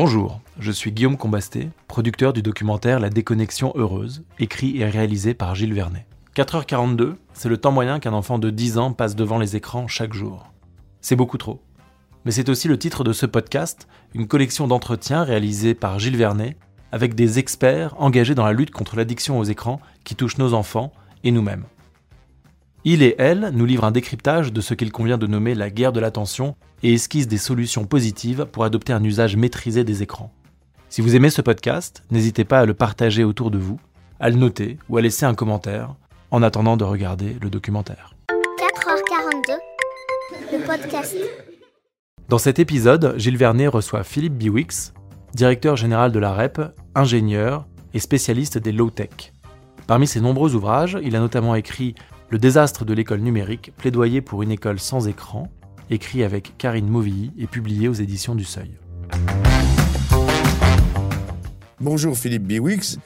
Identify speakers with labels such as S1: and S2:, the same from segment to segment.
S1: Bonjour, je suis Guillaume Combasté, producteur du documentaire La déconnexion heureuse, écrit et réalisé par Gilles Vernet. 4h42, c'est le temps moyen qu'un enfant de 10 ans passe devant les écrans chaque jour. C'est beaucoup trop. Mais c'est aussi le titre de ce podcast, une collection d'entretiens réalisés par Gilles Vernet avec des experts engagés dans la lutte contre l'addiction aux écrans qui touche nos enfants et nous-mêmes. Il et elle nous livrent un décryptage de ce qu'il convient de nommer la guerre de l'attention et esquissent des solutions positives pour adopter un usage maîtrisé des écrans. Si vous aimez ce podcast, n'hésitez pas à le partager autour de vous, à le noter ou à laisser un commentaire en attendant de regarder le documentaire.
S2: 4h42, le podcast.
S1: Dans cet épisode, Gilles Vernet reçoit Philippe Biwix, directeur général de la REP, ingénieur et spécialiste des low-tech. Parmi ses nombreux ouvrages, il a notamment écrit Le désastre de l'école numérique, plaidoyer pour une école sans écran, écrit avec Karine Mauvilly et publié aux éditions du Seuil.
S3: Bonjour Philippe Biwix.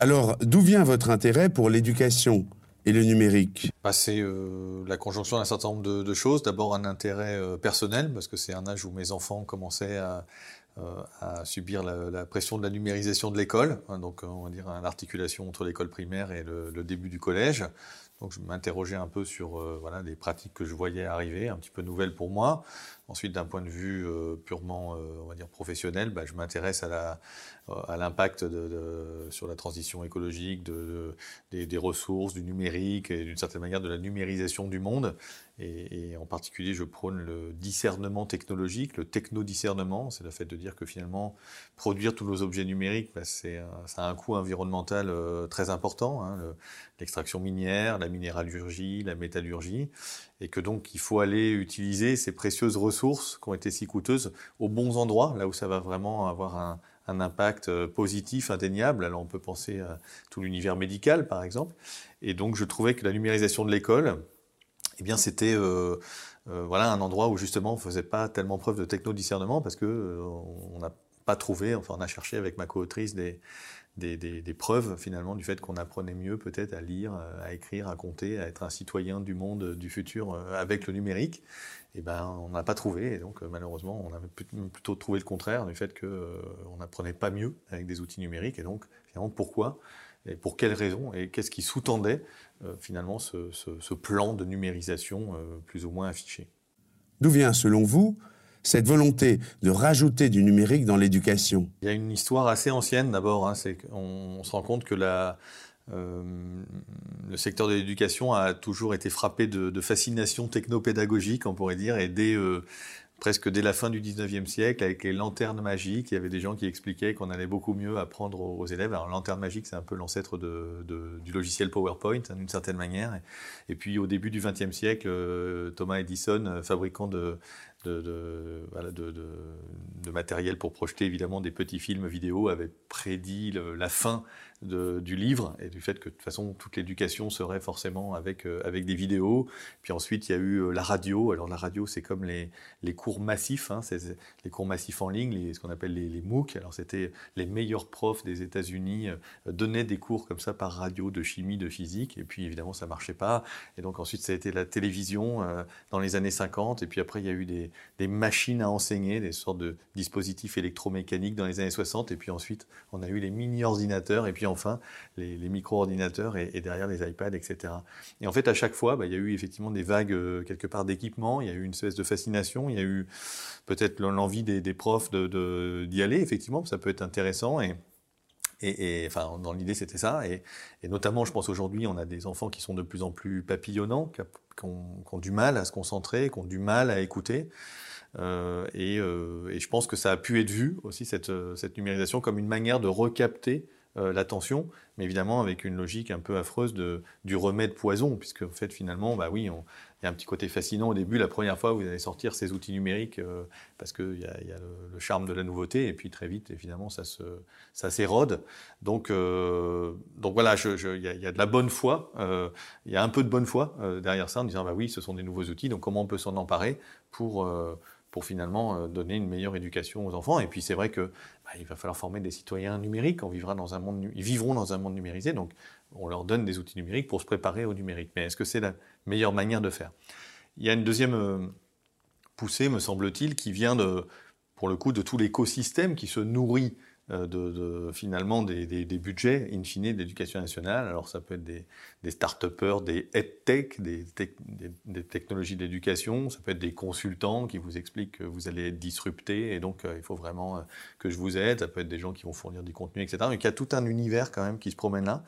S3: Alors, d'où vient votre intérêt pour l'éducation et le numérique?
S4: Bah, C'est euh, la conjonction d'un certain nombre de, de choses. D'abord un intérêt euh, personnel, parce que c'est un âge où mes enfants commençaient à, euh, à subir la, la, pression de la numérisation de l'école, hein, donc on va dire l'articulation entre l'école primaire et le, le, début du collège. Donc je m'interrogeais un peu sur euh, voilà, des pratiques que je voyais arriver, un petit peu nouvelles pour moi. Ensuite, d'un point de vue euh, purement, euh, on va dire professionnel, bah, je m'intéresse à la, à l'impact de, de, sur la transition écologique, de, de des, des, ressources, du numérique et d'une certaine manière de la numérisation du monde. Et, et, en particulier, je prône le discernement technologique, le techno-discernement. C'est le fait de dire que finalement, produire tous nos objets numériques, bah, c'est, ça a un coût environnemental euh, très important. Hein, le, l'extraction minière, la minéralurgie, la métallurgie, et que donc il faut aller utiliser ces précieuses ressources qui ont été si coûteuses aux bons endroits, là où ça va vraiment avoir un, un impact euh, positif, indéniable. Alors on peut penser à tout l'univers médical, par exemple. Et donc je trouvais que la numérisation de l'école, eh bien c'était euh, euh, voilà un endroit où justement on faisait pas tellement preuve de techno-discernement parce que on n'a pas trouvé, enfin on a cherché avec ma co-autrice des, des, preuves finalement du fait qu'on apprenait mieux peut-être à lire, à écrire, à compter, à être un citoyen du monde du futur avec le numérique. Et ben on n'a pas trouvé et donc malheureusement on avait plutôt trouvé le contraire du fait que euh, on n'apprenait pas mieux avec des outils numériques et donc finalement pourquoi et pour quelles raisons et qu'est-ce qui sous-tendait euh, finalement ce, plan de numérisation euh, plus ou moins affiché?
S3: D'où vient selon vous cette volonté de rajouter du numérique dans l'éducation
S4: Il y a une histoire assez ancienne d'abord. Hein, on, se rend compte que euh, le secteur de l'éducation a toujours été frappé de, fascination technopédagogique, on pourrait dire, et dès euh, presque dès la fin du 19e siècle, avec les lanternes magiques, il y avait des gens qui expliquaient qu'on allait beaucoup mieux apprendre aux, élèves. Alors, lanterne magique, c'est un peu l'ancêtre du logiciel PowerPoint, hein, d'une certaine manière. Et, et, puis, au début du 20e siècle, euh, Thomas Edison, fabricant de, de, matériel pour projeter évidemment des petits films vidéo avait prédit la fin du livre et du fait que de toute façon toute l'éducation serait forcément avec, euh, avec des vidéos. Puis ensuite il y a eu euh, la radio. Alors la radio c'est comme les, les cours massifs, hein, c'est les cours massifs en ligne, les, ce qu'on appelle les, les, MOOC. Alors c'était les meilleurs profs des États-Unis euh, donnaient des cours comme ça par radio de chimie, de physique et puis évidemment ça marchait pas. Et donc ensuite ça a été la télévision euh, dans les années 50 et puis après il y a eu des, des machines à enseigner, des sortes de dispositifs électromécaniques dans les années 60 et puis ensuite on a eu les mini-ordinateurs et puis enfin les, micro-ordinateurs et, derrière les iPads, etc. Et en fait, à chaque fois, bah, il y a eu effectivement des vagues euh, quelque part d'équipement, il y a eu une espèce de fascination, il y a eu peut-être l'envie des, profs d'y de, de, aller, effectivement, ça peut être intéressant. Et, enfin, dans l'idée, c'était ça. Et, notamment, je pense aujourd'hui, on a des enfants qui sont de plus en plus papillonnants, qui, ont, du mal à se concentrer, qui ont du mal à écouter. Euh, et, euh, et, je pense que ça a pu être vu aussi, cette numérisation, comme une manière de recapter euh, l'attention, mais évidemment avec une logique un peu affreuse de, du remède poison, puisque en fait finalement, bah oui, il y a un petit côté fascinant au début, la première fois vous allez sortir ces outils numériques, euh, parce qu'il y a, y a le, charme de la nouveauté, et puis très vite, évidemment, ça, se, ça s'érode. Donc, euh, donc voilà, il y, y, a de la bonne foi, il y a un peu de bonne foi derrière ça, en disant, bah oui, ce sont des nouveaux outils, donc comment on peut s'en emparer pour pour finalement euh, donner une meilleure éducation aux enfants. Et puis c'est vrai que bah, il va falloir former des citoyens numériques. On vivra dans un monde, ils vivront dans un monde numérisé, donc on leur donne des outils numériques pour se préparer au numérique. Mais est-ce que c'est la meilleure manière de faire? Il y a une deuxième euh, poussée, me semble-t-il, qui vient de pour le coup, de tout l'écosystème qui se nourrit euh, de, finalement des, budgets in fine d'éducation nationale. Alors ça peut être des, des start-upers, des head-tech, des, des, technologies d'éducation, ça peut être des consultants qui vous expliquent que vous allez être disrupté et donc euh, il faut vraiment euh, que je vous aide, ça peut être des gens qui vont fournir du contenu, etc. Donc il y a tout un univers quand même qui se promène là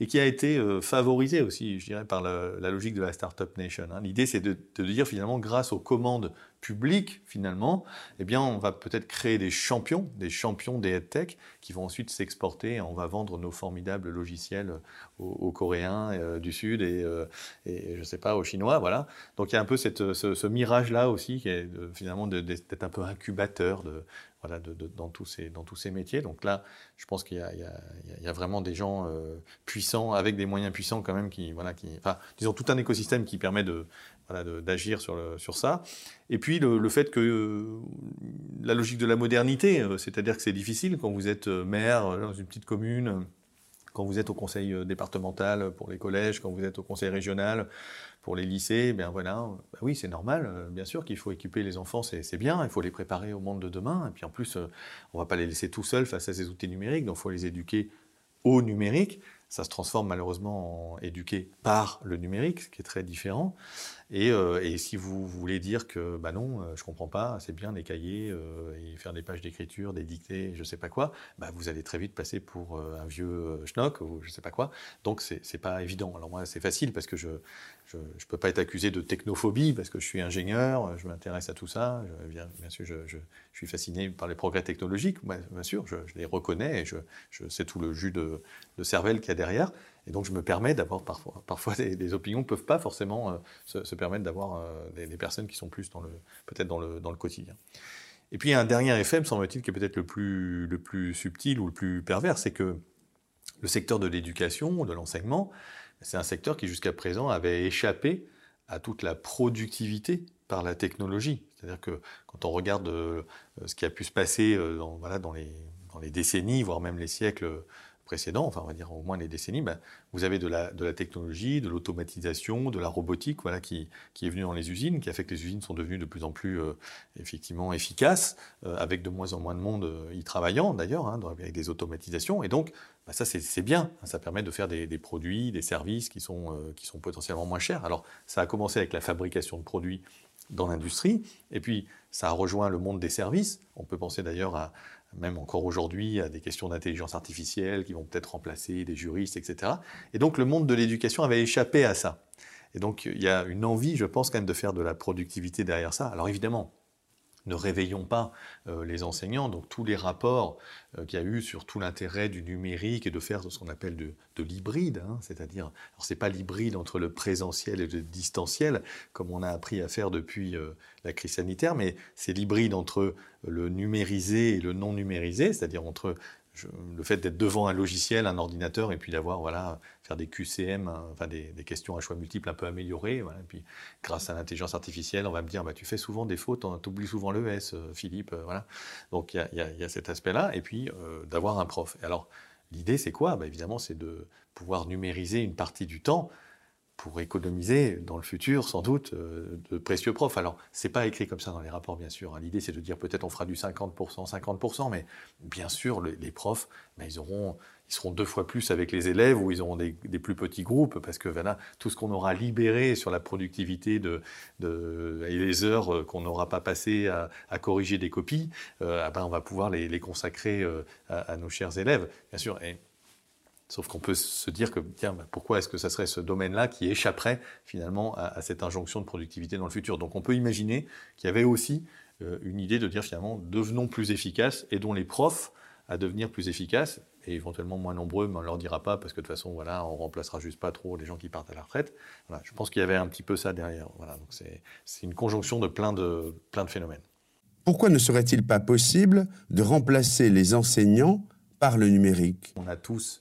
S4: et qui a été favorisé aussi, je dirais, par la, logique de la Startup Nation. Hein. L'idée c'est de, dire finalement grâce aux commandes public, finalement, eh bien, on va peut-être créer des champions, des champions des headtech, qui vont ensuite s'exporter. On va vendre nos formidables logiciels aux, Coréens euh, du Sud et, euh, je ne sais pas, aux Chinois, voilà. Donc il y a un peu ce, mirage-là aussi, qui est finalement d'être un peu incubateur de, voilà, dans, tous ces, dans tous ces métiers. Donc là, je pense qu'il y, y, a vraiment des gens euh, puissants, avec des moyens puissants quand même, qui, voilà, qui, enfin, disons, tout un écosystème qui permet de, d'agir sur, sur ça. Et puis le, fait que euh, la logique de la modernité, euh, c'est-à-dire que c'est difficile quand vous êtes maire dans une petite commune, quand vous êtes au conseil départemental pour les collèges, quand vous êtes au conseil régional pour les lycées, ben voilà, ben oui, c'est normal, bien sûr qu'il faut équiper les enfants, c'est bien, il faut les préparer au monde de demain, et puis en plus, on ne va pas les laisser tout seuls face à ces outils numériques, donc il faut les éduquer au numérique. Ça se transforme malheureusement en éduqué par le numérique, ce qui est très différent. Euh, et, si vous voulez dire que, bah non, euh, je comprends pas, c'est bien des cahiers euh, et faire des pages d'écriture, des dictées, je sais pas quoi, bah vous allez très vite passer pour un vieux schnock ou je sais pas quoi. Donc c'est pas évident. Alors moi c'est facile parce que je, je peux pas être accusé de technophobie parce que je suis ingénieur, je m'intéresse à tout ça. Bien, sûr, je, suis fasciné par les progrès technologiques, bien sûr, je, les reconnais et je, sais tout le jus de cervelle qu'il y a derrière. Et donc je me permets d'avoir parfois, parfois des, opinions ne peuvent pas forcément euh, se, permettre d'avoir euh, des, personnes qui sont plus dans le peut-être dans le, dans le quotidien. Et puis un dernier effet, me semble-t-il, qui est peut-être le plus, le plus subtil ou le plus pervers, c'est que le secteur de l'éducation, de l'enseignement, c'est un secteur qui jusqu'à présent avait échappé à toute la productivité par la technologie. C'est-à-dire que quand on regarde euh, ce qui a pu se passer dans, voilà, dans, les, dans les décennies, voire même les siècles précédents, enfin on va dire au moins les décennies, ben, vous avez de la, de la technologie, de l'automatisation, de la robotique, voilà, qui, qui, est venue dans les usines, qui a fait que les usines sont devenues de plus en plus euh, effectivement efficaces, euh, avec de moins en moins de monde euh, y travaillant d'ailleurs, hein, avec des automatisations. Et donc, ben, ça c'est bien, hein, ça permet de faire des, des produits, des services qui sont, qui sont potentiellement moins chers. Alors, ça a commencé avec la fabrication de produits dans l'industrie, et puis ça a rejoint le monde des services. On peut penser d'ailleurs à, même encore aujourd'hui, à des questions d'intelligence artificielle qui vont peut-être remplacer des juristes, etc. Et donc le monde de l'éducation avait échappé à ça. Et donc il y a une envie, je pense, quand même de faire de la productivité derrière ça. Alors évidemment, ne réveillons pas euh, les enseignants. Donc tous les rapports euh, qu'il y a eu sur tout l'intérêt du numérique et de faire ce qu'on appelle de, l'hybride, hein, c'est-à-dire, alors c'est pas l'hybride entre le présentiel et le distanciel, comme on a appris à faire depuis euh, la crise sanitaire, mais c'est l'hybride entre le numérisé et le non numérisé, c'est-à-dire entre le fait d'être devant un logiciel, un ordinateur, et puis d'avoir, voilà, faire des QCM, hein, enfin des, questions à choix multiples un peu améliorées. et puis, grâce à l'intelligence artificielle, on va me dire, bah, tu fais souvent des fautes, tu oublies souvent le S, euh, Philippe, euh, voilà. Donc, il y, y a, cet aspect-là, et puis euh, d'avoir un prof. Et alors, l'idée, c'est quoi? Bah, Évidemment, c'est de pouvoir numériser une partie du temps pour économiser dans le futur sans doute euh, de précieux profs. Alors, c'est pas écrit comme ça dans les rapports, bien sûr. Hein. L'idée, c'est de dire peut-être on fera du 50%, 50%, mais bien sûr, les profs, ben, ils auront, ils seront deux fois plus avec les élèves ou ils auront des, plus petits groupes parce que voilà, tout ce qu'on aura libéré sur la productivité de, et les heures euh, qu'on n'aura pas passées à, corriger des copies, euh, ah ben, on va pouvoir les, consacrer à, nos chers élèves, bien sûr. Sauf qu'on peut se dire que, tiens, bah, pourquoi est-ce que ça serait ce domaine-là qui échapperait finalement à, cette injonction de productivité dans le futur? Donc on peut imaginer qu'il y avait aussi euh, une idée de dire finalement, devenons plus efficaces, aidons les profs à devenir plus efficaces et éventuellement moins nombreux, mais on ne leur dira pas parce que de toute façon, voilà, on remplacera juste pas trop les gens qui partent à la retraite. Voilà, je pense qu'il y avait un petit peu ça derrière. Voilà, donc c'est une conjonction de plein, de plein de phénomènes.
S3: Pourquoi ne serait-il pas possible de remplacer les enseignants par le numérique?
S4: On a tous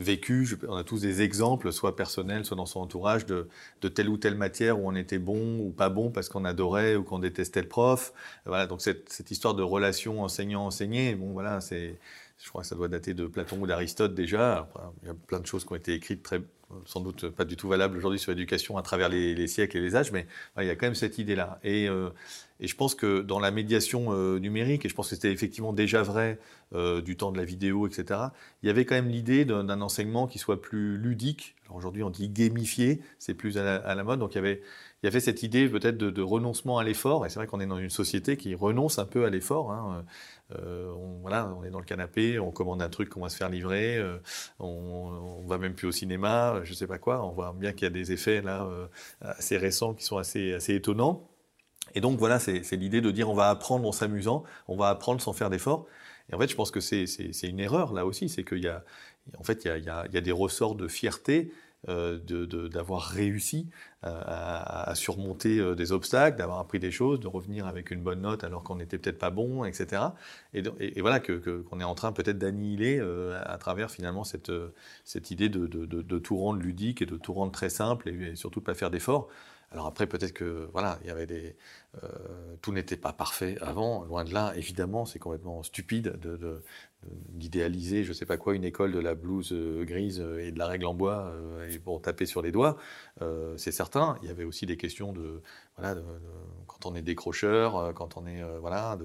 S4: vécu, on a tous des exemples, soit personnels, soit dans son entourage, de, telle ou telle matière où on était bon ou pas bon parce qu'on adorait ou qu'on détestait le prof. Voilà, donc cette, histoire de relation enseignant-enseigné, bon voilà, c'est, je crois que ça doit dater de Platon ou d'Aristote déjà. il y a plein de choses qui ont été écrites très, sans doute pas du tout valables aujourd'hui sur l'éducation à travers les, siècles et les âges, mais il y a quand même cette idée-là. Et, euh, je pense que dans la médiation numérique, et je pense que c'était effectivement déjà vrai du temps de la vidéo, etc., il y avait quand même l'idée d'un enseignement qui soit plus ludique. Aujourd'hui, on dit gamifié, c'est plus à la, mode. Donc il y avait il y avait cette idée peut-être de, renoncement à l'effort. Et c'est vrai qu'on est dans une société qui renonce un peu à l'effort. Hein. Euh, on, voilà, on est dans le canapé, on commande un truc qu'on va se faire livrer, euh, on, on va même plus au cinéma, je sais pas quoi. On voit bien qu'il y a des effets là euh, assez récents qui sont assez, assez étonnants. Et donc voilà, c'est l'idée de dire on va apprendre en s'amusant, on va apprendre sans faire d'effort. Et en fait, je pense que c'est une erreur là aussi, c'est qu'il y a, en fait, il y a, il y a des ressorts de fierté d'avoir réussi euh, à, surmonter euh, des obstacles, d'avoir appris des choses, de revenir avec une bonne note alors qu'on n'était peut-être pas bon, etc. Et, voilà qu'on que, qu'on est en train peut-être d'annihiler à travers finalement cette, cette idée de, de, tout rendre ludique et de tout rendre très simple et, surtout de pas faire d'efforts. Alors après, peut-être que voilà, il y avait des, tout n'était pas parfait avant, loin de là. Évidemment, c'est complètement stupide de, d'idéaliser, je sais pas quoi, une école de la blouse euh, grise euh, et de la règle en bois euh, et pour taper sur les doigts, c'est certain. Il y avait aussi des questions de, de, quand on est décrocheur, quand on est voilà,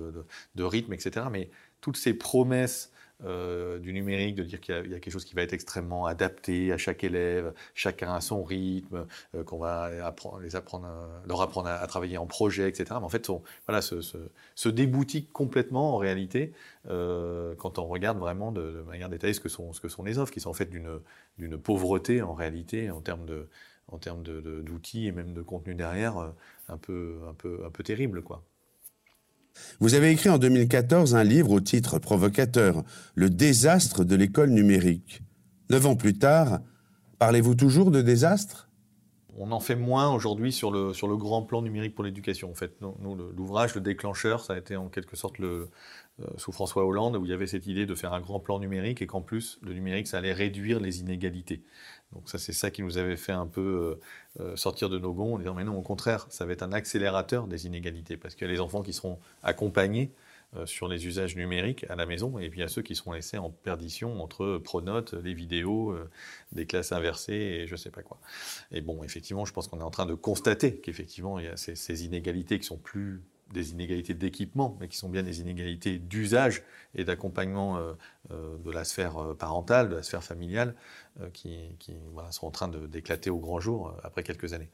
S4: de, rythme, etc. Mais toutes ces promesses euh, du numérique, de dire qu'il y, a quelque chose qui va être extrêmement adapté à chaque élève, chacun à son rythme, euh, qu'on va les apprendre, leur apprendre à, travailler en projet, etc. Mais en fait, voilà, se, se, complètement en réalité euh, quand on regarde vraiment de, manière détaillée ce que, sont, ce que sont les offres, qui sont en fait d'une pauvreté en réalité en termes de en termes d'outils et même de contenu derrière, un peu, un peu, un peu terrible, quoi.
S3: Vous avez écrit en 2014 un livre au titre provocateur, Le désastre de l'école numérique. Neuf ans plus tard, parlez-vous toujours de désastre?
S4: On en fait moins aujourd'hui sur le, sur le grand plan numérique pour l'éducation. En fait, nous, l'ouvrage, le déclencheur, ça a été en quelque sorte le, euh, sous François Hollande, où il y avait cette idée de faire un grand plan numérique et qu'en plus, le numérique, ça allait réduire les inégalités. Donc ça, c'est ça qui nous avait fait un peu euh, euh, sortir de nos gonds en disant, mais non, au contraire, ça va être un accélérateur des inégalités, parce qu'il y a les enfants qui seront accompagnés sur les usages numériques à la maison, et puis il y a ceux qui seront laissés en perdition entre pronotes, les vidéos, des classes inversées et je ne sais pas quoi. Et bon, effectivement, je pense qu'on est en train de constater qu'effectivement, il y a ces inégalités qui sont plus des inégalités d'équipement, mais qui sont bien des inégalités d'usage et d'accompagnement euh, euh, de la sphère euh, parentale, de la sphère familiale, qui, sont en train d'éclater au grand jour après quelques années.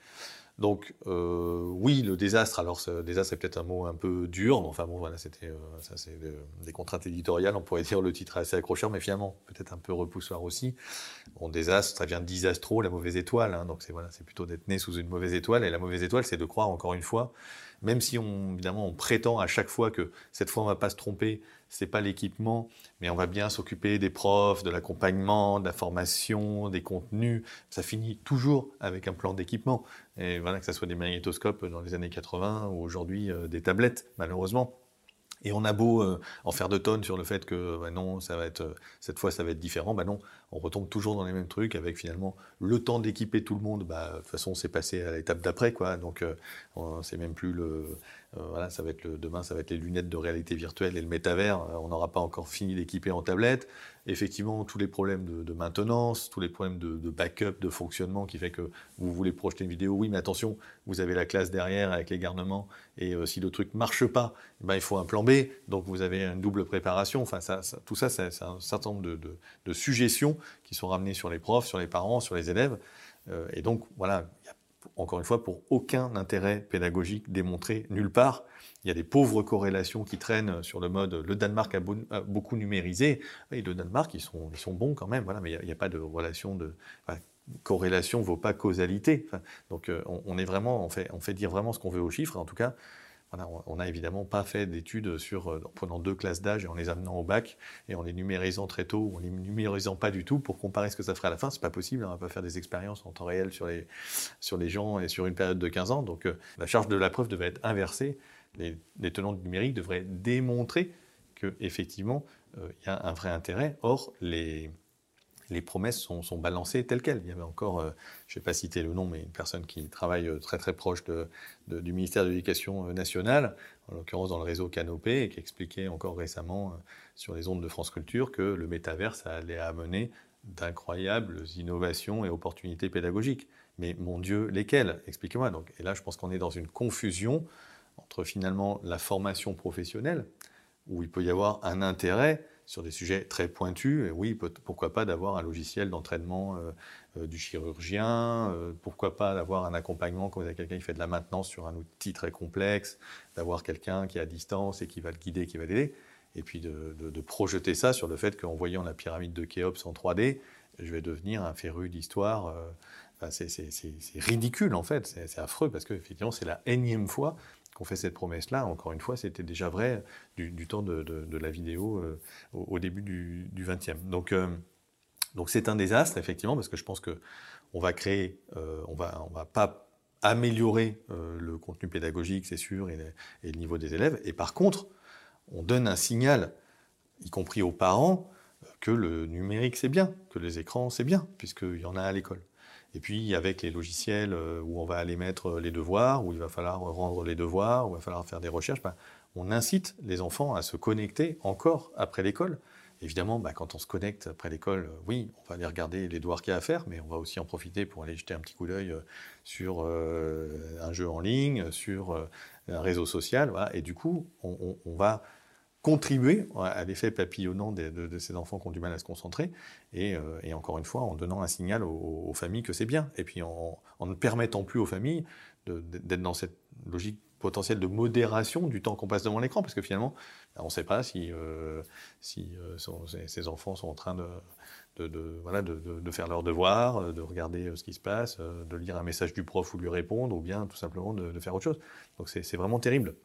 S4: Donc oui, le désastre. Alors ce désastre est peut-être un mot un peu dur, mais enfin bon voilà, c'était ça c'est des contraintes éditoriales. On pourrait dire le titre assez accrocheur, mais finalement peut-être un peu repoussoir aussi. Bon, désastre, ça vient de disastro, la mauvaise étoile. Hein, donc c'est voilà, c'est plutôt d'être né sous une mauvaise étoile. Et la mauvaise étoile, c'est de croire encore une fois même si on, évidemment on prétend à chaque fois que cette fois on va pas se tromper, c'est pas l'équipement, mais on va bien s'occuper des profs, de l'accompagnement, de la formation, des contenus. Ça finit toujours avec un plan d'équipement. Et voilà, que ce soit des magnétoscopes dans les années 80 ou aujourd'hui euh, des tablettes, malheureusement. Et on a beau euh, en faire de tonnes sur le fait que bah non, ça va être, cette fois ça va être différent, bah non, on retombe toujours dans les mêmes trucs avec finalement le temps d'équiper tout le monde. Bah, de toute façon, c'est passé à l'étape d'après, quoi. Donc, euh, c'est même plus le, euh, voilà, le, demain, ça va être les lunettes de réalité virtuelle et le métavers. Euh, on n'aura pas encore fini d'équiper en tablette. Effectivement, tous les problèmes de, maintenance, tous les problèmes de, backup, de fonctionnement qui fait que vous voulez projeter une vidéo. Oui, mais attention, vous avez la classe derrière avec les garnements et euh, si le truc marche pas, eh ben, il faut un plan B. Donc vous avez une double préparation. Enfin, tout ça, c'est un certain nombre de, suggestions qui sont ramenées sur les profs, sur les parents, sur les élèves. et donc, voilà, encore une fois, pour aucun intérêt pédagogique démontré nulle part. Il y a des pauvres corrélations qui traînent sur le mode le Danemark a, beaucoup numérisé. Et le Danemark, ils sont, ils sont bons quand même, voilà, mais il n'y a, pas de relation de. corrélation ne vaut pas causalité. donc euh, on, est vraiment, on fait, on fait dire vraiment ce qu'on veut aux chiffres. En tout cas, on n'a évidemment pas fait d'études sur, euh, en prenant deux classes d'âge et en les amenant au bac et en les numérisant très tôt ou en les numérisant pas du tout pour comparer ce que ça ferait à la fin. C'est pas possible, on va pas faire des expériences en temps réel sur les, sur les gens et sur une période de 15 ans. Donc euh, la charge de la preuve devait être inversée. Les, tenants du numérique devraient démontrer qu'effectivement, euh, il y a un vrai intérêt. Or, les, promesses sont, balancées telles quelles. Il y avait encore, euh, je ne vais pas citer le nom, mais une personne qui travaille euh, très très proche du ministère de l'Éducation nationale, en l'occurrence dans le réseau Canopé, et qui expliquait encore récemment sur les ondes de France Culture que le métavers allait amener d'incroyables innovations et opportunités pédagogiques. Mais mon Dieu, lesquelles? Expliquez-moi. Et là, je pense qu'on est dans une confusion entre finalement la formation professionnelle, où il peut y avoir un intérêt sur des sujets très pointus. Et oui, pourquoi pas d'avoir un logiciel d'entraînement euh, euh, du chirurgien, euh, pourquoi pas d'avoir un accompagnement quand vous avez quelqu'un qui fait de la maintenance sur un outil très complexe, d'avoir quelqu'un qui est à distance et qui va le guider, qui va l'aider, et puis de, projeter ça sur le fait qu'en voyant la pyramide de Khéops en 3D, je vais devenir un féru d'histoire. c'est ridicule en fait, c'est affreux parce que effectivement c'est la énième fois qu'on fait cette promesse-là. Encore une fois, c'était déjà vrai du, temps de, la vidéo euh, au, début du, XXe. Donc, euh, donc c'est un désastre, effectivement, parce que je pense qu'on va créer, euh, on va, on va pas améliorer le contenu pédagogique, c'est sûr, et, le niveau des élèves. Et par contre, on donne un signal, y compris aux parents, que le numérique c'est bien, que les écrans c'est bien, puisqu'il y en a à l'école. Et puis avec les logiciels euh, où on va aller mettre euh, les devoirs, où il va falloir rendre les devoirs, où il va falloir faire des recherches, ben, on incite les enfants à se connecter encore après l'école. Évidemment, ben, quand on se connecte après l'école, euh, oui, on va aller regarder les devoirs qu'il y a à faire, mais on va aussi en profiter pour aller jeter un petit coup d'œil sur un jeu en ligne, sur un réseau social. Et du coup, on va contribuer à l'effet papillonnant de, ces enfants qui ont du mal à se concentrer, et, euh, encore une fois en donnant un signal aux, familles que c'est bien, et puis en, ne permettant plus aux familles d'être dans cette logique potentielle de modération du temps qu'on passe devant l'écran, parce que finalement, on ne sait pas si, euh, si euh, ces enfants sont en train de, voilà, de, faire leurs devoirs, de regarder ce qui se passe, de lire un message du prof ou lui répondre, ou bien tout simplement de, faire autre chose. Donc c'est vraiment terrible.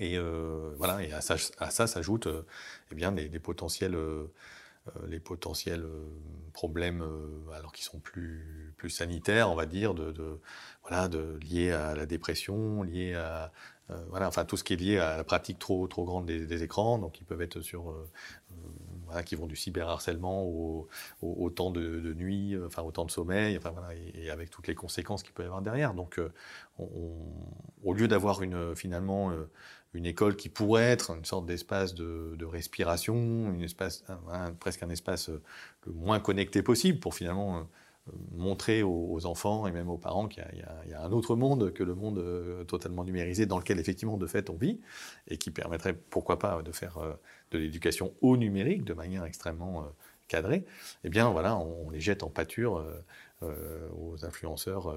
S4: Et euh, voilà, et à ça, ça s'ajoutent euh, eh bien des, potentiels, euh, les potentiels problèmes, alors qui sont plus, plus sanitaires, on va dire, de, voilà, de liés à la dépression, liés à voilà, enfin tout ce qui est lié à la pratique trop trop grande des, écrans, donc ils peuvent être sur voilà, qui vont du cyberharcèlement au, au, temps de, nuit, enfin au temps de sommeil, enfin, voilà, et, avec toutes les conséquences qu'il peut y avoir derrière. Donc, au lieu d'avoir une finalement une école qui pourrait être une sorte d'espace de, respiration, une presque un espace euh, le moins connecté possible pour finalement euh, montrer aux, enfants et même aux parents qu'il y, a un autre monde que le monde euh, totalement numérisé dans lequel effectivement de fait on vit et qui permettrait pourquoi pas de faire de l'éducation au numérique de manière extrêmement cadrée, eh bien voilà, on, les jette en pâture aux influenceurs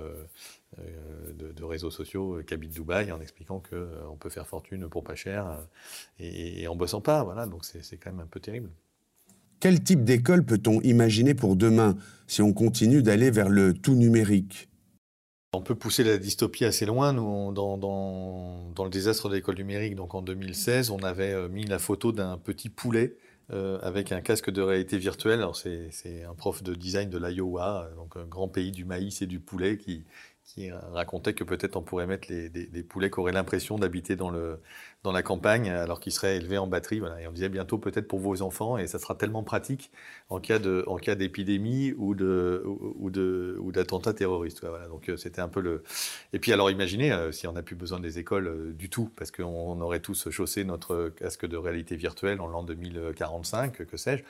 S4: de, réseaux sociaux qui habitent Dubaï en expliquant qu'on peut faire fortune pour pas cher et, en bossant pas. Voilà, donc c'est quand même un peu terrible.
S3: Quel type d'école peut-on imaginer pour demain si on continue d'aller vers le tout numérique?
S4: On peut pousser la dystopie assez loin. Nous, dans, dans, le désastre de l'école numérique, donc en 2016, on avait mis la photo d'un petit poulet euh, avec un casque de réalité virtuelle. C'est un prof de design de l'Iowa, donc un grand pays du maïs et du poulet, qui, qui racontait que peut-être on pourrait mettre les, des, poulets qui auraient l'impression d'habiter dans, dans la campagne alors qu'ils seraient élevés en batterie. Voilà. Et on disait bientôt peut-être pour vos enfants, et ça sera tellement pratique en cas de, en cas d'épidémie ou de, ou, de, ou d'attentat terroriste. Voilà. Donc euh, c'était un peu le. Et puis alors imaginez euh, si on n'a plus besoin des écoles euh, du tout, parce qu'on aurait tous chaussé notre casque de réalité virtuelle en l'an 2045, que sais-je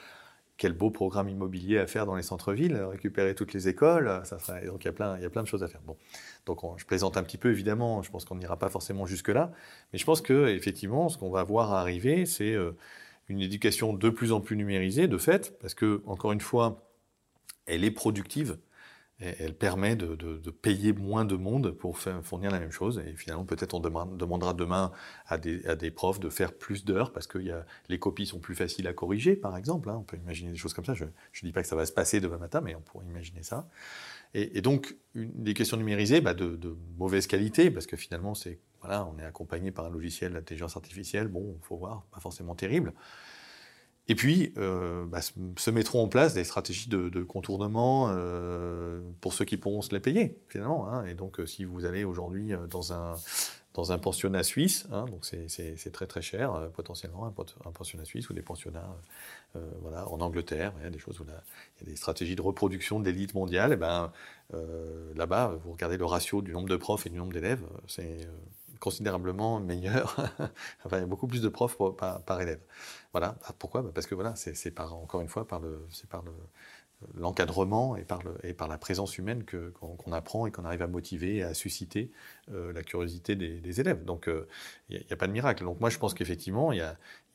S4: quel beau programme immobilier à faire dans les centres-villes, récupérer toutes les écoles, ça donc il y, a plein, il y a plein de choses à faire. Bon, donc je plaisante un petit peu évidemment, je pense qu'on n'ira pas forcément jusque-là, mais je pense que effectivement, ce qu'on va voir arriver, c'est euh, une éducation de plus en plus numérisée, de fait, parce que encore une fois, elle est productive, elle permet de, payer moins de monde pour fournir la même chose. Et finalement, peut-être on demandera demain à des, profs de faire plus d'heures parce que les copies sont plus faciles à corriger, par exemple. Hein. On peut imaginer des choses comme ça. Je ne dis pas que ça va se passer demain matin, mais on pourrait imaginer ça. Et, donc, des questions numérisées bah, de, mauvaise qualité, parce que finalement, c'est on est accompagné par un logiciel d'intelligence artificielle. Bon, il faut voir, pas forcément terrible. Et puis, euh, bah, se mettront en place des stratégies de, contournement euh, pour ceux qui pourront se les payer, finalement. Hein. Et donc, euh, si vous allez aujourd'hui dans un, dans un pensionnat suisse, hein, donc c'est très très cher, potentiellement, un, pensionnat suisse ou des pensionnats voilà, en Angleterre, il y a des choses où il y a des stratégies de reproduction d'élite mondiale, et ben, là-bas, vous regardez le ratio du nombre de profs et du nombre d'élèves, c'est considérablement meilleur. enfin, il y a beaucoup plus de profs par élève. Voilà. Ah, pourquoi? Bah, Parce que voilà, c'est par, encore une fois par c'est par le, l'encadrement et, par la présence humaine qu'on apprend et qu'on arrive à motiver et à susciter la curiosité des, élèves. Donc il n'y a, pas de miracle. Donc moi je pense qu'effectivement il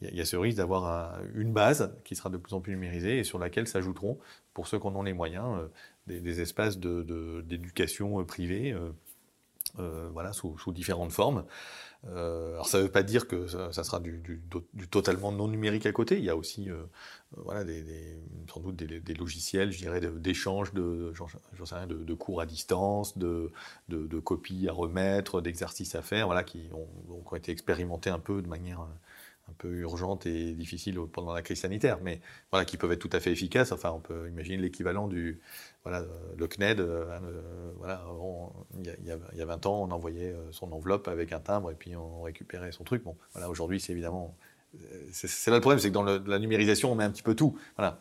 S4: y a, ce risque d'avoir une base qui sera de plus en plus numérisée et sur laquelle s'ajouteront, pour ceux qui en ont les moyens, des, espaces d'éducation privée. voilà, sous, différentes formes. Euh, alors ça ne veut pas dire que ça, sera du, totalement non numérique à côté. Il y a aussi euh, euh, voilà, sans doute des, logiciels, je dirais, d'échange de, de, de, cours à distance, de, copies à remettre, d'exercices à faire, voilà, qui ont, été expérimentés un peu de manière un peu urgente et difficile pendant la crise sanitaire, mais voilà, qui peuvent être tout à fait efficaces. Enfin, on peut imaginer l'équivalent du voilà, le CNED. Euh, hein, voilà, il y, a, 20 ans, on envoyait euh, son enveloppe avec un timbre et puis on récupérait son truc. Bon, voilà, aujourd'hui, c'est évidemment. Euh, c'est là le problème, c'est que dans la numérisation, on met un petit peu tout. Voilà,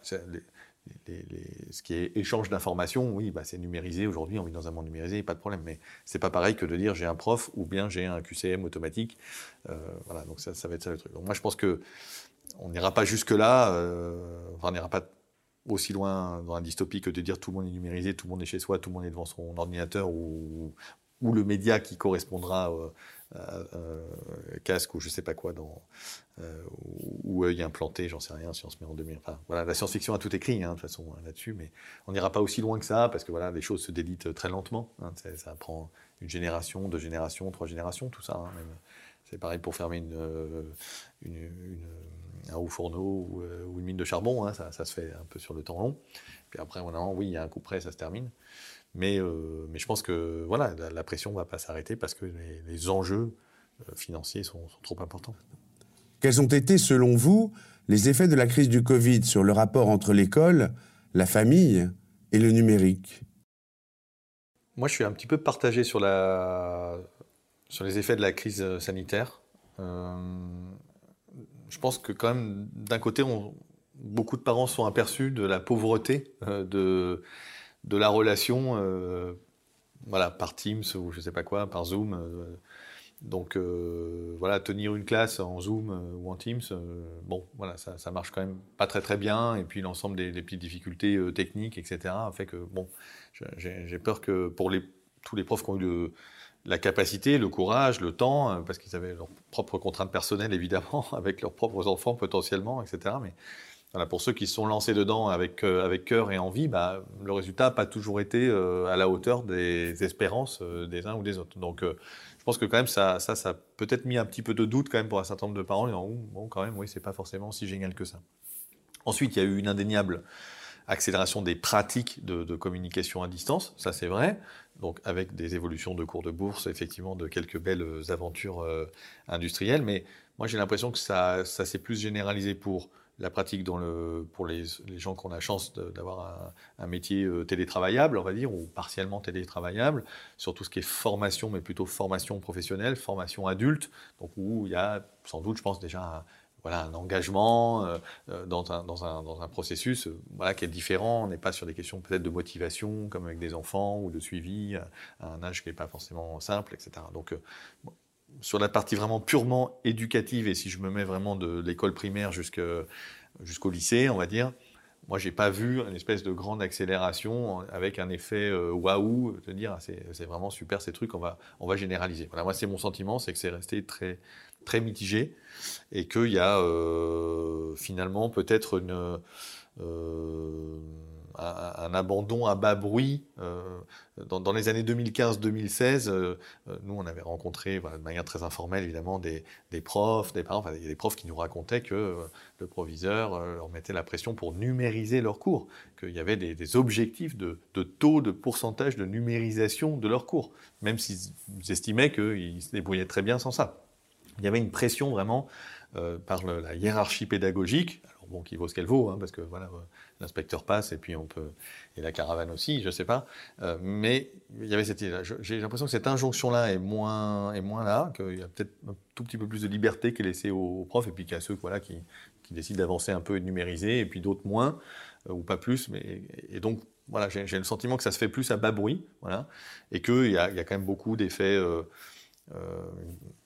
S4: ce qui est échange d'informations, oui, bah, c'est numérisé. Aujourd'hui, on vit dans un monde numérisé, pas de problème. Mais c'est pas pareil que de dire j'ai un prof ou bien j'ai un QCM automatique. Euh, voilà, donc ça, va être ça le truc. Donc moi, je pense que on n'ira pas jusque là. Euh, on n'ira pas aussi loin dans la dystopie que de dire tout le monde est numérisé, tout le monde est chez soi, tout le monde est devant son ordinateur ou, le média qui correspondra euh, casque ou je sais pas quoi dans euh, ou œil implanté, j'en sais rien si on se met en 2000. Enfin, voilà, la science-fiction a tout écrit hein, de toute façon hein, là-dessus, mais on n'ira pas aussi loin que ça parce que voilà, les choses se délitent très lentement. Hein, ça prend une génération, deux générations, trois générations, tout ça. C'est pareil pour fermer une, euh, un haut fourneau ou, une mine de charbon, ça, se fait un peu sur le temps long. Puis après, oui, il y a un coup près, ça se termine. Mais, euh, mais je pense que voilà, la, pression ne va pas s'arrêter parce que les, enjeux euh, financiers sont, trop importants.
S3: Quels ont été, selon vous, les effets de la crise du Covid sur le rapport entre l'école, la famille et le numérique?
S4: Moi, je suis un petit peu partagé sur, la, sur les effets de la crise euh, sanitaire. je pense que quand même, d'un côté, beaucoup de parents sont aperçus de la pauvreté de de la relation, euh, voilà, par Teams ou je sais pas quoi, par Zoom. Euh, donc euh, voilà, tenir une classe en Zoom ou en Teams, bon, voilà, ça, ça, marche quand même pas très très bien. Et puis l'ensemble des, petites difficultés techniques, etc., fait que bon, j'ai peur que pour tous les profs qui ont eu la capacité, le courage, le temps, parce qu'ils avaient leurs propres contraintes personnelles évidemment, avec leurs propres enfants potentiellement, etc. Mais pour ceux qui se sont lancés dedans avec, euh, avec cœur et envie, bah, le résultat n'a pas toujours été euh, à la hauteur des espérances euh, des uns ou des autres. Donc je pense que quand même ça, ça, ça a peut-être mis un petit peu de doute quand même pour un certain nombre de parents, en disant, bon quand même, oui, c'est pas forcément si génial que ça. Ensuite, il y a eu une indéniable accélération des pratiques de, de communication à distance, ça c'est vrai, donc avec des évolutions de cours de bourse, effectivement, de quelques belles aventures industrielles, mais moi j'ai l'impression que ça, ça s'est plus généralisé pour la pratique pour les, gens qui ont la chance d'avoir un, métier euh, télétravaillable, on va dire, ou partiellement télétravaillable, sur tout ce qui est formation, mais plutôt formation professionnelle, formation adulte, donc où il y a sans doute, je pense, déjà un, voilà, un engagement euh, euh, dans, un, dans, un, dans, un, processus voilà, qui est différent. On n'est pas sur des questions peut-être de motivation, comme avec des enfants, ou de suivi à un âge qui n'est pas forcément simple, etc. Donc, sur la partie vraiment purement éducative, et si je me mets vraiment de l'école primaire jusqu'au lycée, on va dire, moi, j'ai pas vu une espèce de grande accélération avec un effet euh, waouh, de dire ah, c'est vraiment super ces trucs, on va, on va généraliser. Voilà, moi, c'est mon sentiment, c'est que c'est resté très, très mitigé et qu'il y a euh, finalement peut-être une. Euh, un, abandon à bas bruit. Euh, dans, les années 2015-2016, euh, euh, nous, on avait rencontré de manière très informelle, évidemment, des, profs, des parents. Enfin, des profs qui nous racontaient que le proviseur leur mettait la pression pour numériser leurs cours, qu'il y avait des, objectifs de, taux, de pourcentage de numérisation de leurs cours, même s'ils estimaient qu'ils se débrouillaient très bien sans ça. Il y avait une pression vraiment par la hiérarchie pédagogique, bon, qui vaut ce qu'elle vaut, hein, parce que voilà, l'inspecteur passe et puis on peut et la caravane aussi, je sais pas. Euh, mais il y avait cette j'ai l'impression que cette injonction là est moins est moins là, qu'il y a peut-être un tout petit peu plus de liberté qui est laissée aux, profs et puis qu'à ceux voilà qui, qui décident d'avancer un peu et de numériser et puis d'autres moins euh, ou pas plus. Mais et donc voilà, j'ai le sentiment que ça se fait plus à bas bruit, voilà, et qu'il y, y, a quand même beaucoup d'effets. Euh,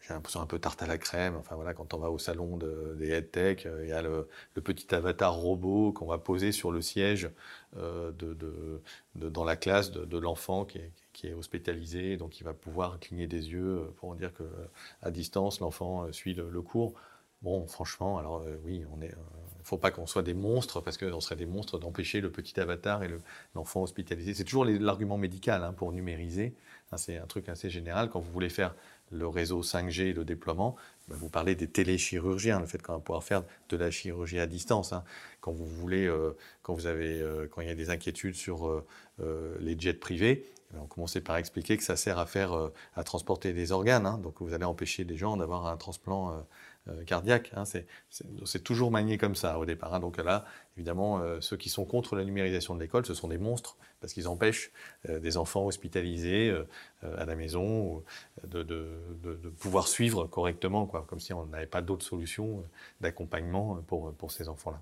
S4: j'ai l'impression un peu tarte à la crème. Enfin voilà, quand on va au salon des EdTech, il y a le, petit avatar robot qu'on va poser sur le siège de, dans la classe de, l'enfant qui est, hospitalisé, donc il va pouvoir cligner des yeux pour dire que à distance l'enfant suit le, cours. Bon, franchement, alors oui, on est faut pas qu'on soit des monstres, parce qu'on serait des monstres d'empêcher le petit avatar et l'enfant hospitalisé. C'est toujours l'argument médical hein, pour numériser. Hein, c'est un truc assez général. Quand vous voulez faire le réseau 5G, le déploiement, ben, vous parlez des téléchirurgiens, le fait qu'on va pouvoir faire de la chirurgie à distance. Hein. Quand vous voulez, euh, quand vous avez, euh, quand il y a des inquiétudes sur euh, les jets privés, eh ben, on commençait par expliquer que ça sert à faire, à transporter des organes. Donc vous allez empêcher les gens d'avoir un transplant euh, cardiaque. Hein, c'est toujours manié comme ça au départ. Hein. Donc là, évidemment, euh, ceux qui sont contre la numérisation de l'école, ce sont des monstres parce qu'ils empêchent euh, des enfants hospitalisés à la maison de, pouvoir suivre correctement, quoi, comme si on n'avait pas d'autre solution d'accompagnement pour ces enfants-là.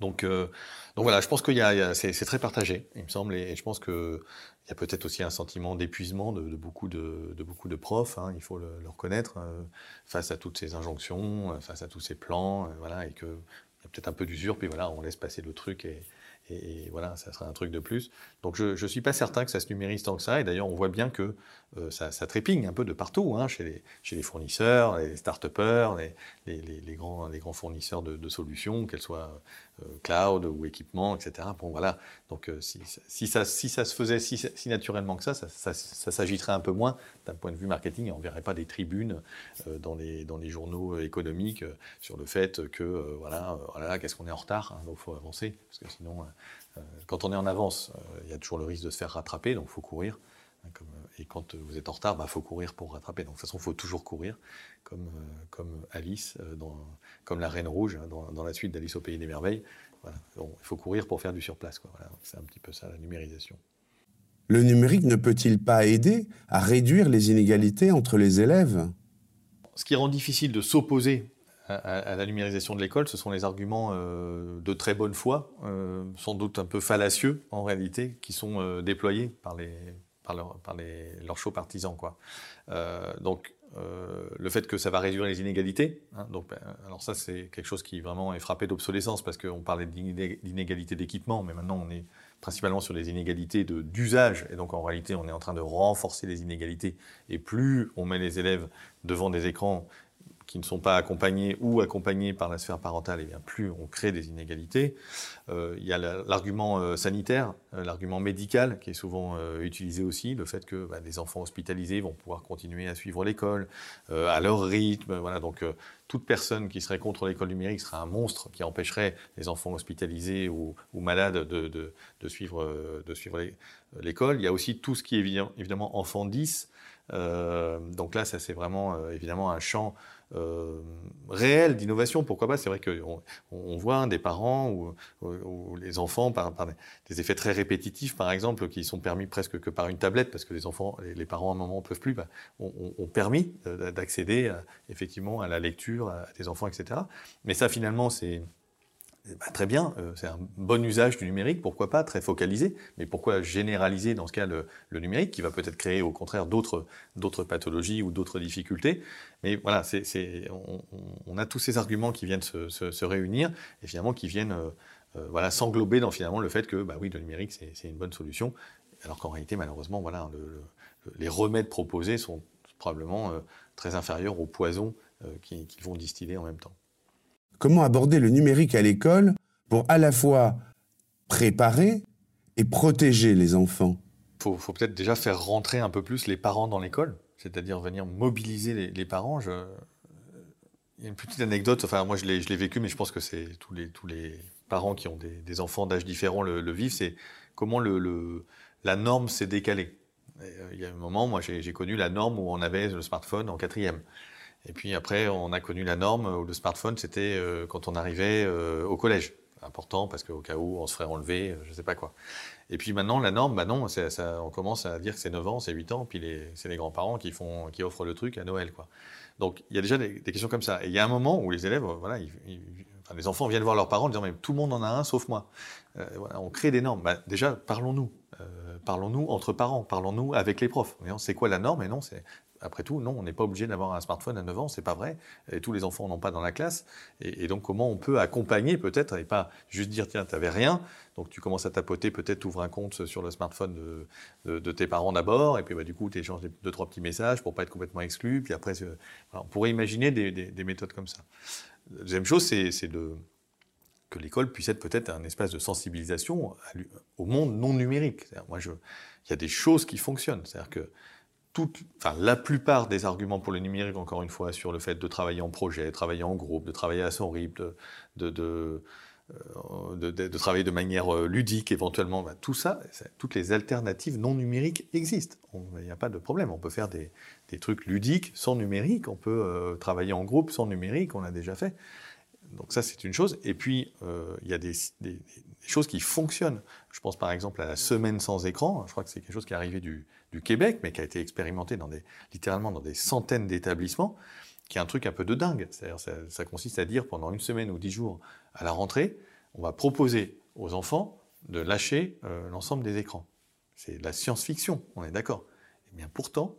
S4: Donc, donc voilà, je pense que c'est très partagé, il me semble, et, je pense que il y a peut-être aussi un sentiment d'épuisement de, beaucoup de, profs, hein, il faut le, reconnaître, euh, face à toutes ces injonctions, euh, face à tous ces plans, euh, voilà, et qu'il y a peut-être un peu d'usure, puis voilà, on laisse passer le truc et, voilà, ça sera un truc de plus. Donc je ne suis pas certain que ça se numérise tant que ça. Et d'ailleurs, on voit bien que euh, ça, trépigne un peu de partout, hein, chez, les, fournisseurs, les start-upers, les, grands, fournisseurs de, solutions, qu'elles soient euh, cloud ou équipements, etc. Bon, voilà. Donc euh, si, ça, se faisait si, naturellement que ça, ça, s'agiterait un peu moins d'un point de vue marketing. Et on ne verrait pas des tribunes dans, les, dans les journaux économiques sur le fait que, voilà, voilà qu'est-ce qu'on est en retard, hein, donc il faut avancer, parce que sinon euh, quand on est en avance, euh, il y a toujours le risque de se faire rattraper, donc il faut courir. Hein, euh, et quand vous êtes en retard, il bah, faut courir pour rattraper. Donc de toute façon, il faut toujours courir, comme, comme Alice, comme la Reine Rouge, hein, dans, la suite d'Alice au Pays des Merveilles. il faut courir pour faire du surplace. c'est un petit peu ça, la numérisation.
S3: Le numérique ne peut-il pas aider à réduire les inégalités entre les élèves?
S4: Ce qui rend difficile de s'opposer à, la numérisation de l'école, ce sont les arguments euh, de très bonne foi, euh, sans doute un peu fallacieux en réalité, qui sont euh, déployés par, les, par, les, leurs chauds partisans. Quoi. donc le fait que ça va réduire les inégalités, hein, donc, ben, alors ça c'est quelque chose qui vraiment est frappé d'obsolescence parce qu'on parlait d'inégalité d'équipement, mais maintenant on est principalement sur les inégalités d'usage, et donc en réalité on est en train de renforcer les inégalités, et plus on met les élèves devant des écrans qui ne sont pas accompagnés ou accompagnés par la sphère parentale, et eh bien plus on crée des inégalités. Euh, il y a l'argument euh, sanitaire, euh, l'argument médical qui est souvent utilisé aussi, le fait que bah, des enfants hospitalisés vont pouvoir continuer à suivre l'école à leur rythme. Voilà, donc toute personne qui serait contre l'école numérique serait un monstre qui empêcherait les enfants hospitalisés ou, malades de, suivre l'école. Il y a aussi tout ce qui est évidemment enfant 10. Donc là, ça c'est vraiment évidemment un champ euh, réel d'innovation. Pourquoi pas? C'est vrai qu'on on voit des parents ou, les enfants, par, des effets très répétitifs, par exemple, qui sont permis presque que par une tablette, parce que les enfants, les, parents à un moment ne peuvent plus, bah, ont, permis d'accéder effectivement à la lecture à des enfants, etc. Mais ça, finalement, c'est ben, très bien, euh, c'est un bon usage du numérique, pourquoi pas, très focalisé, mais pourquoi généraliser dans ce cas le, numérique, qui va peut-être créer au contraire d'autres pathologies ou d'autres difficultés. Mais voilà, on, a tous ces arguments qui viennent se, réunir et finalement qui viennent euh, euh, voilà, s'englober dans finalement le fait que bah oui, le numérique c'est une bonne solution, alors qu'en réalité malheureusement voilà, les remèdes proposés sont probablement très inférieurs aux poisons qu'ils vont distiller en même temps
S3: comment aborder le numérique à l'école pour à la fois préparer et protéger les enfants
S4: Il faut, peut-être déjà faire rentrer un peu plus les parents dans l'école, c'est-à-dire venir mobiliser les, parents. Il y a une petite anecdote, enfin moi je l'ai vécu, mais je pense que c'est tous les, parents qui ont des, enfants d'âge différent le, vivent, c'est comment la norme s'est décalée. Euh, il y a un moment, moi j'ai connu la norme où on avait le smartphone en quatrième. Et puis après, on a connu la norme où le smartphone, c'était euh, quand on arrivait euh, au collège. Important parce qu'au cas où on se ferait enlever, euh, je ne sais pas quoi. Et puis maintenant, la norme, bah non, on commence à dire que c'est 9 ans, c'est 8 ans, puis c'est les grands-parents qui, offrent le truc à Noël. Quoi. Donc il y a déjà des, questions comme ça. Et il y a un moment où les élèves, voilà, les enfants viennent voir leurs parents en disant mais tout le monde en a un sauf moi. on crée des normes. Bah, déjà, parlons-nous. parlons-nous entre parents, parlons-nous avec les profs. C'est quoi la norme? Et non, après tout, non, on n'est pas obligé d'avoir un smartphone à 9 ans, c'est pas vrai. Et tous les enfants n'ont pas dans la classe. Et, donc, comment on peut accompagner peut-être et pas juste dire tiens, tu n'avais rien, donc tu commences à tapoter, peut-être ouvres un compte sur le smartphone de, tes parents d'abord, et puis bah, du coup, tu échanges deux, trois petits messages pour pas être complètement exclu. Puis après, on pourrait imaginer des, méthodes comme ça. La deuxième chose, c'est que l'école puisse être peut-être un espace de sensibilisation au monde non numérique. Moi, il y a des choses qui fonctionnent. C'est-à-dire que la plupart des arguments pour le numérique, encore une fois, sur le fait de travailler en projet, travailler en groupe, de travailler à son rythme, de, de, euh, travailler de manière euh, ludique éventuellement, ben, tout ça, toutes les alternatives non numériques existent. Il n'y a pas de problème. On peut faire des, trucs ludiques sans numérique, on peut euh, travailler en groupe sans numérique, on l'a déjà fait. Donc ça, c'est une chose. Et puis, il y a des, choses qui fonctionnent. Je pense par exemple à la semaine sans écran. Je crois que c'est quelque chose qui est arrivé du, Québec, mais qui a été expérimenté littéralement dans des centaines d'établissements, qui est un truc un peu de dingue. C'est-à-dire, ça, consiste à dire pendant une semaine ou dix jours à la rentrée, on va proposer aux enfants de lâcher euh, l'ensemble des écrans. C'est de la science-fiction, on est d'accord. Et eh bien pourtant,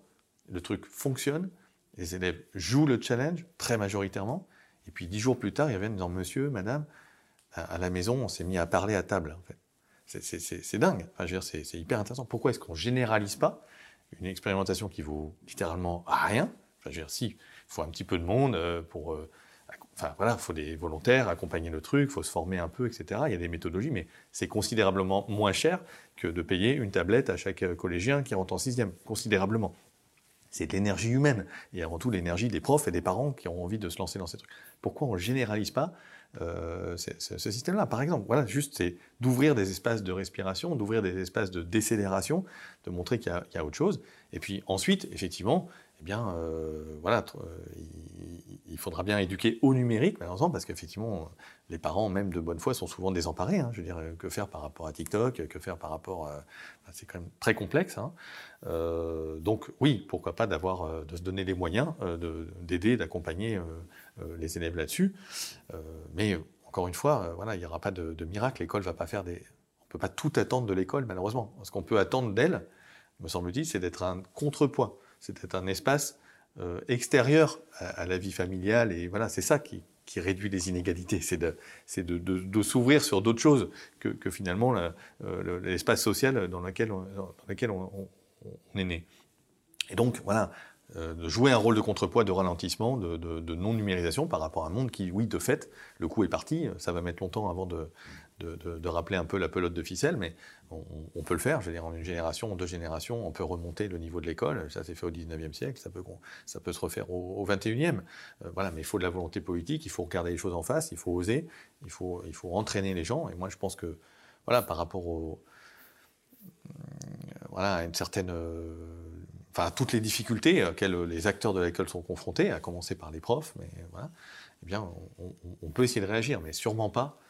S4: le truc fonctionne, les élèves jouent le challenge très majoritairement, et puis dix jours plus tard, ils reviennent disant Monsieur, Madame, à la maison, on s'est mis à parler à table. C'est dingue. Enfin, c'est hyper intéressant. Pourquoi est-ce qu'on généralise pas une expérimentation qui vaut littéralement rien? Enfin, je veux dire, si, il faut un petit peu de monde euh, pour. Euh, il faut des volontaires, accompagner le truc, il faut se former un peu, etc. Il y a des méthodologies, mais c'est considérablement moins cher que de payer une tablette à chaque euh, collégien qui rentre en sixième. Considérablement. C'est de l'énergie humaine, et avant tout l'énergie des profs et des parents qui ont envie de se lancer dans ces trucs. Pourquoi on ne généralise pas euh, ce système-là? Par exemple, voilà, juste c'est d'ouvrir des espaces de respiration, d'ouvrir des espaces de décélération, de montrer qu'il y, a autre chose. Et puis ensuite, effectivement, eh bien, euh, voilà, euh, il, faudra bien éduquer au numérique, malheureusement, parce qu'effectivement, les parents, même de bonne foi, sont souvent désemparés. Hein. je veux dire, que faire par rapport à TikTok, que faire par rapport c'est quand même très complexe. Hein. donc oui, pourquoi pas d'avoir, de se donner les moyens d'aider, d'accompagner euh, les élèves là-dessus. Euh, mais encore une fois, euh, voilà, il n'y aura pas de, miracle. L'école va pas faire des. On ne peut pas tout attendre de l'école, malheureusement. Ce qu'on peut attendre d'elle, me semble-t-il, c'est d'être un contrepoids, d'être un espace extérieur à, la vie familiale. Et voilà, c'est ça qui, réduit les inégalités, c'est de, s'ouvrir sur d'autres choses que, finalement l'espace social dans lequel, on, dans lequel on, est né. Et donc, voilà, euh, de jouer un rôle de contrepoids, de ralentissement, de, non-numérisation par rapport à un monde qui, oui, de fait, le coup est parti. Ça va mettre longtemps avant de, rappeler un peu la pelote de ficelle, mais on, peut le faire. Je veux dire, en une génération, en deux générations, on peut remonter le niveau de l'école. Ça s'est fait au 19e siècle, ça peut, ça peut se refaire au, 21e. Euh, voilà, mais il faut de la volonté politique, il faut regarder les choses en face, il faut oser, il faut, il faut entraîner les gens. Et moi, je pense que, voilà, par rapport au, euh, voilà, à une certaine enfin, toutes les difficultés auxquelles les acteurs de l'école sont confrontés, à commencer par les profs, mais voilà, eh bien, on, peut essayer de réagir, mais sûrement pas euh,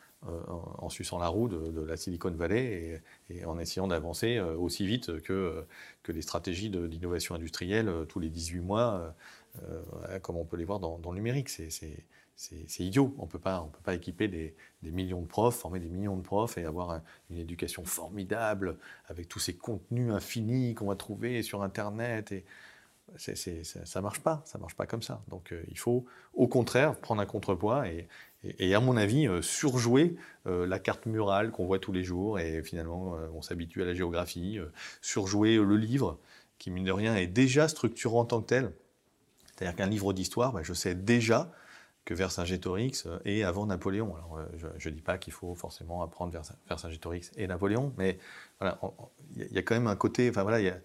S4: en, suçant la roue de, la Silicon Valley et, en essayant d'avancer euh, aussi vite que, que les stratégies d'innovation industrielle euh, tous les 18 mois, comme on peut les voir dans, le numérique. C'est idiot. On ne peut pas équiper des, millions de profs, former des millions de profs et avoir une éducation formidable avec tous ces contenus infinis qu'on va trouver sur Internet. Et ça ne marche pas, ça marche pas comme ça. Donc euh, il faut au contraire prendre un contrepoids et, à mon avis euh, surjouer euh, la carte murale qu'on voit tous les jours et finalement on s'habitue à la géographie, surjouer le livre qui mine de rien est déjà structurant en tant que tel. C'est-à-dire qu'un livre d'histoire, ben, je sais déjà que Vercingétorix euh, et avant Napoléon. Alors, euh, je ne dis pas qu'il faut forcément apprendre Vercingétorix et Napoléon, mais voilà, il y, a quand même un côté, enfin voilà, y a, euh,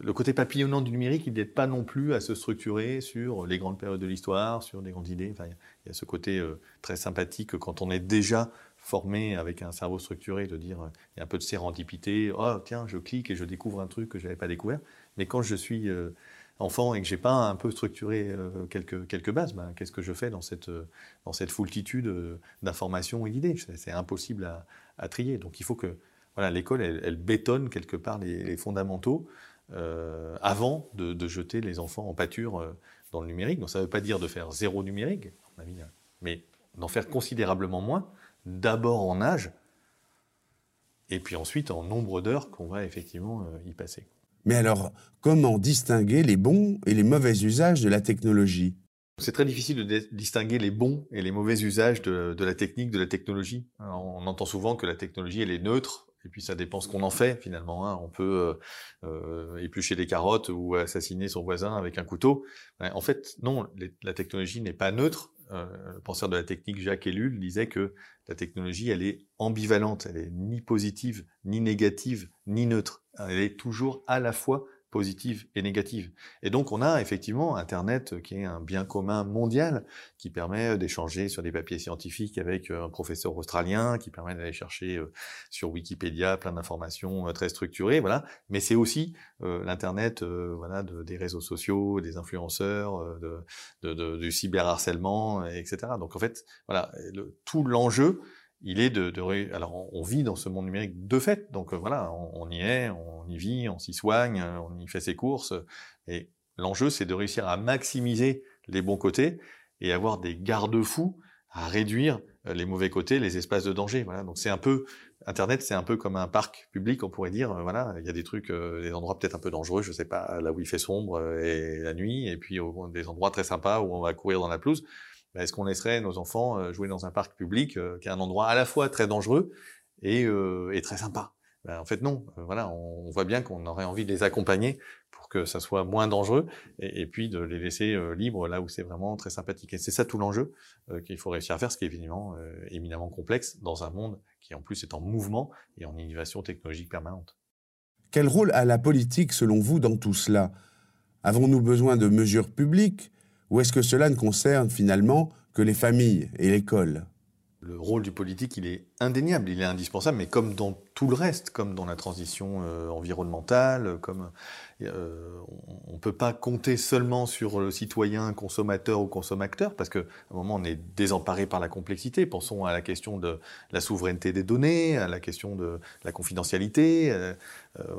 S4: le côté papillonnant du numérique, il n'aide pas non plus à se structurer sur les grandes périodes de l'histoire, sur des grandes idées. Enfin, il y, a ce côté très sympathique quand on est déjà formé avec un cerveau structuré, de dire il y a un peu de sérendipité, oh tiens, je clique et je découvre un truc que je n'avais pas découvert. Mais quand je suis enfant et que j'ai pas un peu structuré euh, quelques, quelques bases, ben, qu'est-ce que je fais dans cette, euh, dans cette foultitude euh, d'informations et d'idées? C'est impossible à, trier. Donc il faut que voilà, l'école, elle, bétonne quelque part les, fondamentaux avant de, jeter les enfants en pâture dans le numérique. Donc ça ne veut pas dire de faire zéro numérique, mais d'en faire considérablement moins, d'abord en âge, et puis ensuite en nombre d'heures qu'on va effectivement y passer.
S3: Mais alors, comment distinguer les bons et les mauvais usages de la technologie?
S4: C'est très difficile de distinguer les bons et les mauvais usages de, la technique, de la technologie. on entend souvent que la technologie, elle est neutre, et puis ça dépend ce qu'on en fait finalement. Hein. On peut euh, euh, éplucher des carottes ou assassiner son voisin avec un couteau. En fait, non, la technologie n'est pas neutre. Euh, le penseur de la technique Jacques Ellul disait que la technologie, elle est ambivalente, elle est ni positive, ni négative, ni neutre. Elle est toujours à la fois positive et négative. Et donc on a effectivement Internet qui est un bien commun mondial qui permet d'échanger sur des papiers scientifiques avec euh, un professeur australien, qui permet d'aller chercher euh, sur Wikipédia plein d'informations euh, très structurées, voilà. Mais c'est aussi l'internet, voilà, de, des réseaux sociaux, des influenceurs, de, de, de, du cyberharcèlement, etc. Donc en fait, voilà, tout l'enjeu il est de, de, alors on vit dans ce monde numérique de fait, donc euh, voilà, on, y est, on y vit, on s'y soigne, euh, on y fait ses courses, et l'enjeu c'est de réussir à maximiser les bons côtés et avoir des garde-fous à réduire euh, les mauvais côtés, les espaces de danger. Voilà, donc c'est un peu Internet, c'est un peu comme un parc public, on pourrait dire. Voilà, il y a des trucs, des endroits peut-être un peu dangereux, je sais pas, là où il fait sombre et la nuit, et puis des endroits très sympas où on va courir dans la pelouse. Bah, est-ce qu'on laisserait nos enfants euh, jouer dans un parc public euh, qui est un endroit à la fois très dangereux et, euh, très sympa? Bah, En fait, non. voilà, on, voit bien qu'on aurait envie de les accompagner pour que ça soit moins dangereux et, puis de les laisser libres là où c'est vraiment très sympathique. Et c'est ça tout l'enjeu qu'il faut réussir à faire, ce qui est évidemment éminemment complexe dans un monde qui en plus est en mouvement et en innovation technologique permanente.
S3: Quel rôle a la politique selon vous dans tout cela? Avons-nous besoin de mesures publiques? Ou est-ce que cela ne concerne finalement que les familles et l'école?
S4: Le rôle du politique, il est indéniable, il est indispensable, mais comme dans tout le reste, comme dans la transition euh, environnementale, comme euh, on ne peut pas compter seulement sur le citoyen consommateur ou consommateur, parce qu'à un moment on est désemparé par la complexité. Pensons à la question de la souveraineté des données, à la question de la confidentialité, euh,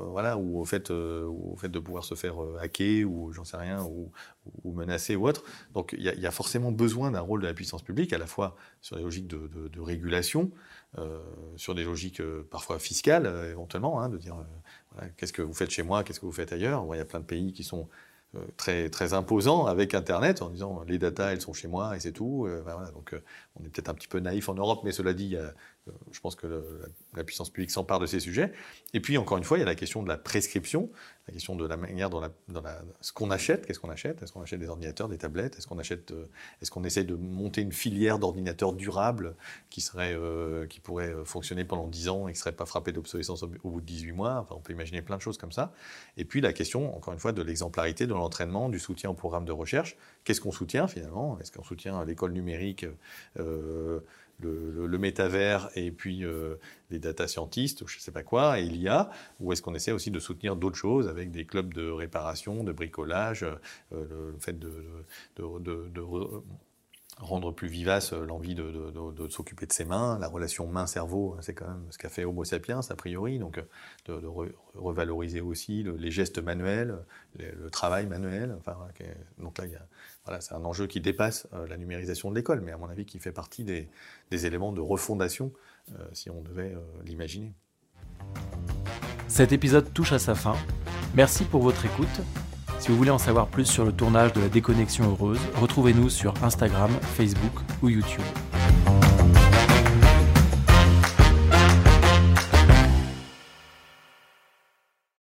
S4: voilà, ou au fait, de pouvoir se faire hacker ou j'en sais rien, ou, ou menacer ou autre. Donc il y, a forcément besoin d'un rôle de la puissance publique, à la fois sur les logiques de régulation, euh, sur des logiques euh, parfois fiscales, euh, éventuellement, hein, de dire qu'est-ce que vous faites chez moi, qu'est-ce que vous faites ailleurs. il y a plein de pays qui sont très, très imposants avec Internet en disant les datas, elles sont chez moi et c'est tout. voilà, donc on est peut-être un petit peu naïf en Europe, mais cela dit, il y a je pense que la puissance publique s'empare de ces sujets. Et puis, encore une fois, il y a la question de la prescription, la question de la manière dont, la, ce qu'on achète, qu'est-ce qu'on achète? Est-ce qu'on achète des ordinateurs, des tablettes? Est-ce qu'on achète, euh, est-ce qu'on essaye de monter une filière d'ordinateurs durables qui serait, euh, qui pourrait euh, fonctionner pendant 10 ans et qui ne serait pas frappé d'obsolescence au, bout de 18 mois? Enfin, on peut imaginer plein de choses comme ça. Et puis, la question, encore une fois, de l'exemplarité, de l'entraînement, du soutien au programme de recherche. Qu'est-ce qu'on soutient finalement? Est-ce qu'on soutient l'école numérique le, métavers et puis euh, les data scientists, je ne sais pas quoi, et l'IA, ou est-ce qu'on essaie aussi de soutenir d'autres choses avec des clubs de réparation, de bricolage, euh, le, fait de, rendre plus vivace l'envie de, s'occuper de ses mains, la relation main-cerveau, c'est quand même ce qu'a fait Homo sapiens a priori, donc de, revaloriser aussi les gestes manuels, le, travail manuel. Enfin, donc là, il y a voilà, c'est un enjeu qui dépasse euh, la numérisation de l'école, mais à mon avis qui fait partie des, éléments de refondation, euh, si on devait euh, l'imaginer.
S1: Cet épisode touche à sa fin. Merci pour votre écoute. Si vous voulez en savoir plus sur le tournage de la déconnexion heureuse, retrouvez-nous sur Instagram, Facebook ou YouTube.